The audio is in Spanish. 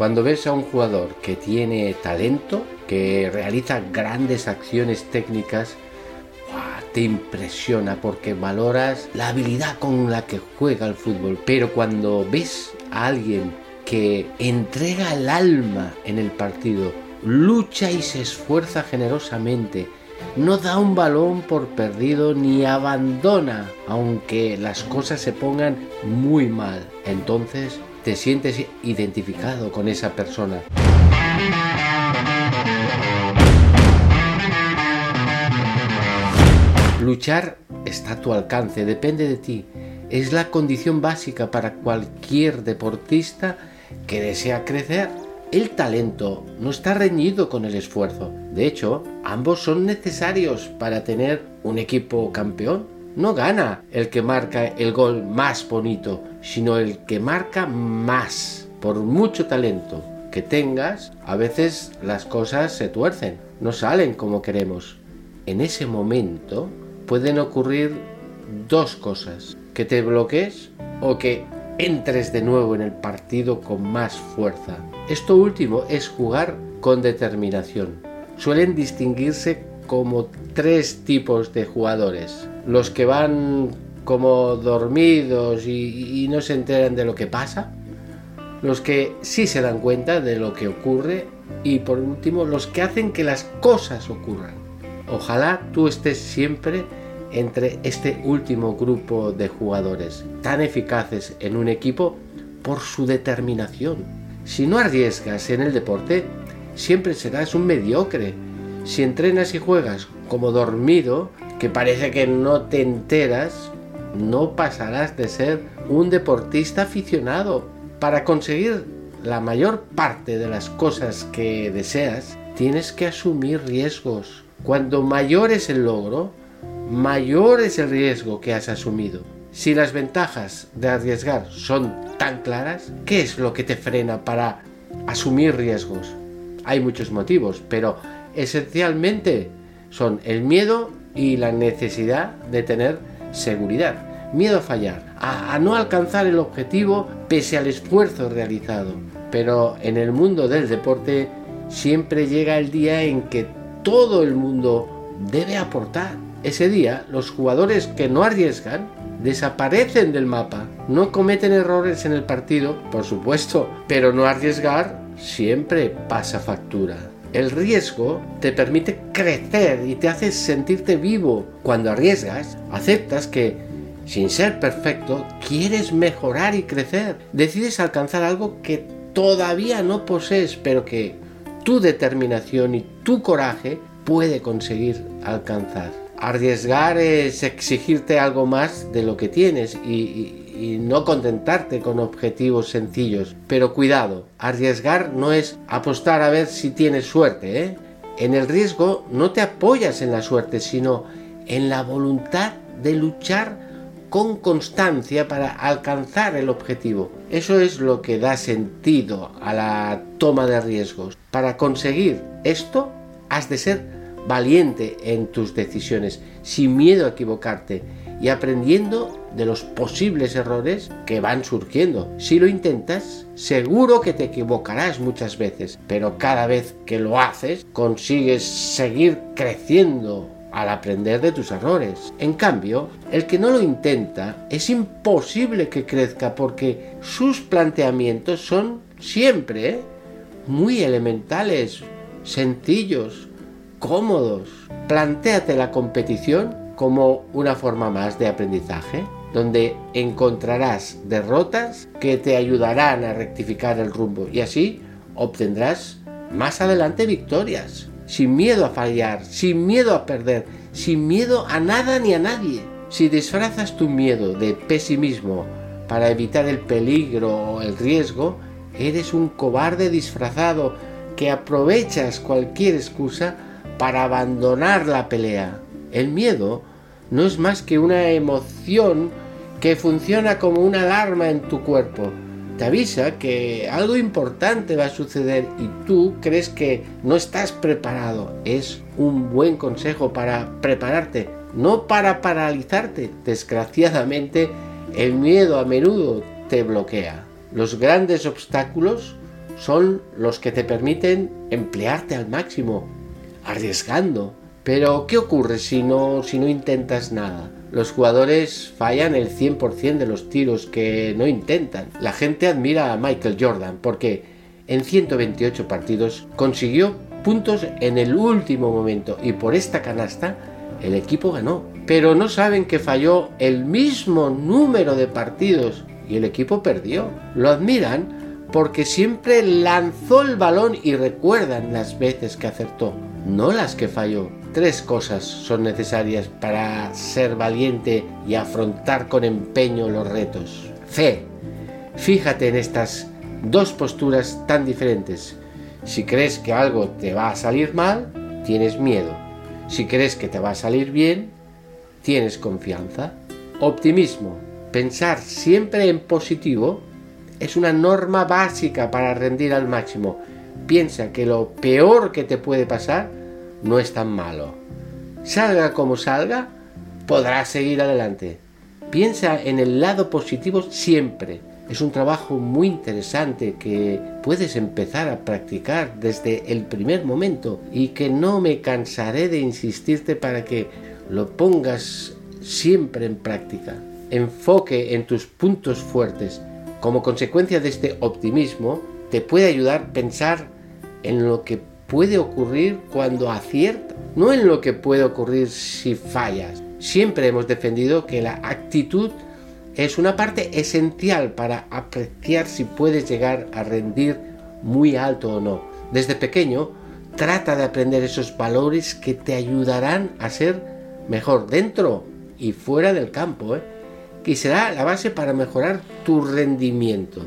Cuando ves a un jugador que tiene talento, que realiza grandes acciones técnicas, te impresiona porque valoras la habilidad con la que juega el fútbol. Pero cuando ves a alguien que entrega el alma en el partido, lucha y se esfuerza generosamente, no da un balón por perdido ni abandona, aunque las cosas se pongan muy mal. Entonces te sientes identificado con esa persona. Luchar está a tu alcance, depende de ti. Es la condición básica para cualquier deportista que desea crecer. El talento no está reñido con el esfuerzo. De hecho, ambos son necesarios para tener un equipo campeón. No gana el que marca el gol más bonito, sino el que marca más. Por mucho talento que tengas, a veces las cosas se tuercen, no salen como queremos. En ese momento pueden ocurrir dos cosas, que te bloquees o que entres de nuevo en el partido con más fuerza. Esto último es jugar con determinación. Suelen distinguirse como tres tipos de jugadores. Los que van como dormidos y, no se enteran de lo que pasa. Los que sí se dan cuenta de lo que ocurre. Y por último, los que hacen que las cosas ocurran. Ojalá tú estés siempre entre este último grupo de jugadores, tan eficaces en un equipo por su determinación. Si no arriesgas en el deporte, siempre serás un mediocre. Si entrenas y juegas como dormido, que parece que no te enteras, no pasarás de ser un deportista aficionado. Para conseguir la mayor parte de las cosas que deseas, tienes que asumir riesgos. Cuando mayor es el logro, mayor es el riesgo que has asumido. Si las ventajas de arriesgar son tan claras, ¿qué es lo que te frena para asumir riesgos? Hay muchos motivos, pero esencialmente son el miedo y la necesidad de tener seguridad. Miedo a fallar, a, no alcanzar el objetivo pese al esfuerzo realizado. Pero en el mundo del deporte siempre llega el día en que todo el mundo debe aportar ese día, los jugadores que no arriesgan desaparecen del mapa. No cometen errores en el partido, por supuesto, pero no arriesgar siempre pasa factura. El riesgo te permite crecer y te hace sentirte vivo. Cuando arriesgas, aceptas que, sin ser perfecto, quieres mejorar y crecer. Decides alcanzar algo que todavía no posees, pero que tu determinación y tu coraje puede conseguir alcanzar. Arriesgar es exigirte algo más de lo que tienes y, no contentarte con objetivos sencillos. Pero cuidado, arriesgar no es apostar a ver si tienes suerte. ¿eh? En el riesgo no te apoyas en la suerte, sino en la voluntad de luchar con constancia para alcanzar el objetivo. Eso es lo que da sentido a la toma de riesgos. Para conseguir esto, has de ser valiente en tus decisiones, sin miedo a equivocarte y aprendiendo de los posibles errores que van surgiendo. Si lo intentas, seguro que te equivocarás muchas veces, pero cada vez que lo haces, consigues seguir creciendo al aprender de tus errores. En cambio, el que no lo intenta, es imposible que crezca porque sus planteamientos son siempre muy elementales, sencillos, cómodos. Plantéate la competición como una forma más de aprendizaje, donde encontrarás derrotas que te ayudarán a rectificar el rumbo y así obtendrás más adelante victorias, sin miedo a fallar, sin miedo a perder, sin miedo a nada ni a nadie. Si disfrazas tu miedo de pesimismo para evitar el peligro o el riesgo, eres un cobarde disfrazado que aprovechas cualquier excusa para abandonar la pelea. El miedo no es más que una emoción que funciona como una alarma en tu cuerpo. Te avisa que algo importante va a suceder y tú crees que no estás preparado. Es un buen consejo para prepararte, no para paralizarte. Desgraciadamente, el miedo a menudo te bloquea. Los grandes obstáculos son los que te permiten emplearte al máximo, arriesgando. Pero ¿qué ocurre si no, si no intentas nada? Los jugadores fallan el 100% de los tiros que no intentan. La gente admira a Michael Jordan porque en 128 partidos consiguió puntos en el último momento y por esta canasta el equipo ganó. Pero no saben que falló el mismo número de partidos y el equipo perdió. Lo admiran porque siempre lanzó el balón y recuerdan las veces que acertó, no las que falló. Tres cosas son necesarias para ser valiente y afrontar con empeño los retos. Fe. Fíjate en estas dos posturas tan diferentes. Si crees que algo te va a salir mal, tienes miedo. Si crees que te va a salir bien, tienes confianza. Optimismo. Pensar siempre en positivo es una norma básica para rendir al máximo. Piensa que lo peor que te puede pasar no es tan malo. Salga como salga, podrás seguir adelante. Piensa en el lado positivo siempre. Es un trabajo muy interesante que puedes empezar a practicar desde el primer momento y que no me cansaré de insistirte para que lo pongas siempre en práctica. Enfoque en tus puntos fuertes. Como consecuencia de este optimismo, te puede ayudar a pensar en lo que puede ocurrir cuando acierta, no en lo que puede ocurrir si fallas. Siempre hemos defendido que la actitud es una parte esencial para apreciar si puedes llegar a rendir muy alto o no. Desde pequeño, trata de aprender esos valores que te ayudarán a ser mejor dentro y fuera del campo, ¿eh? Que será la base para mejorar tu rendimiento.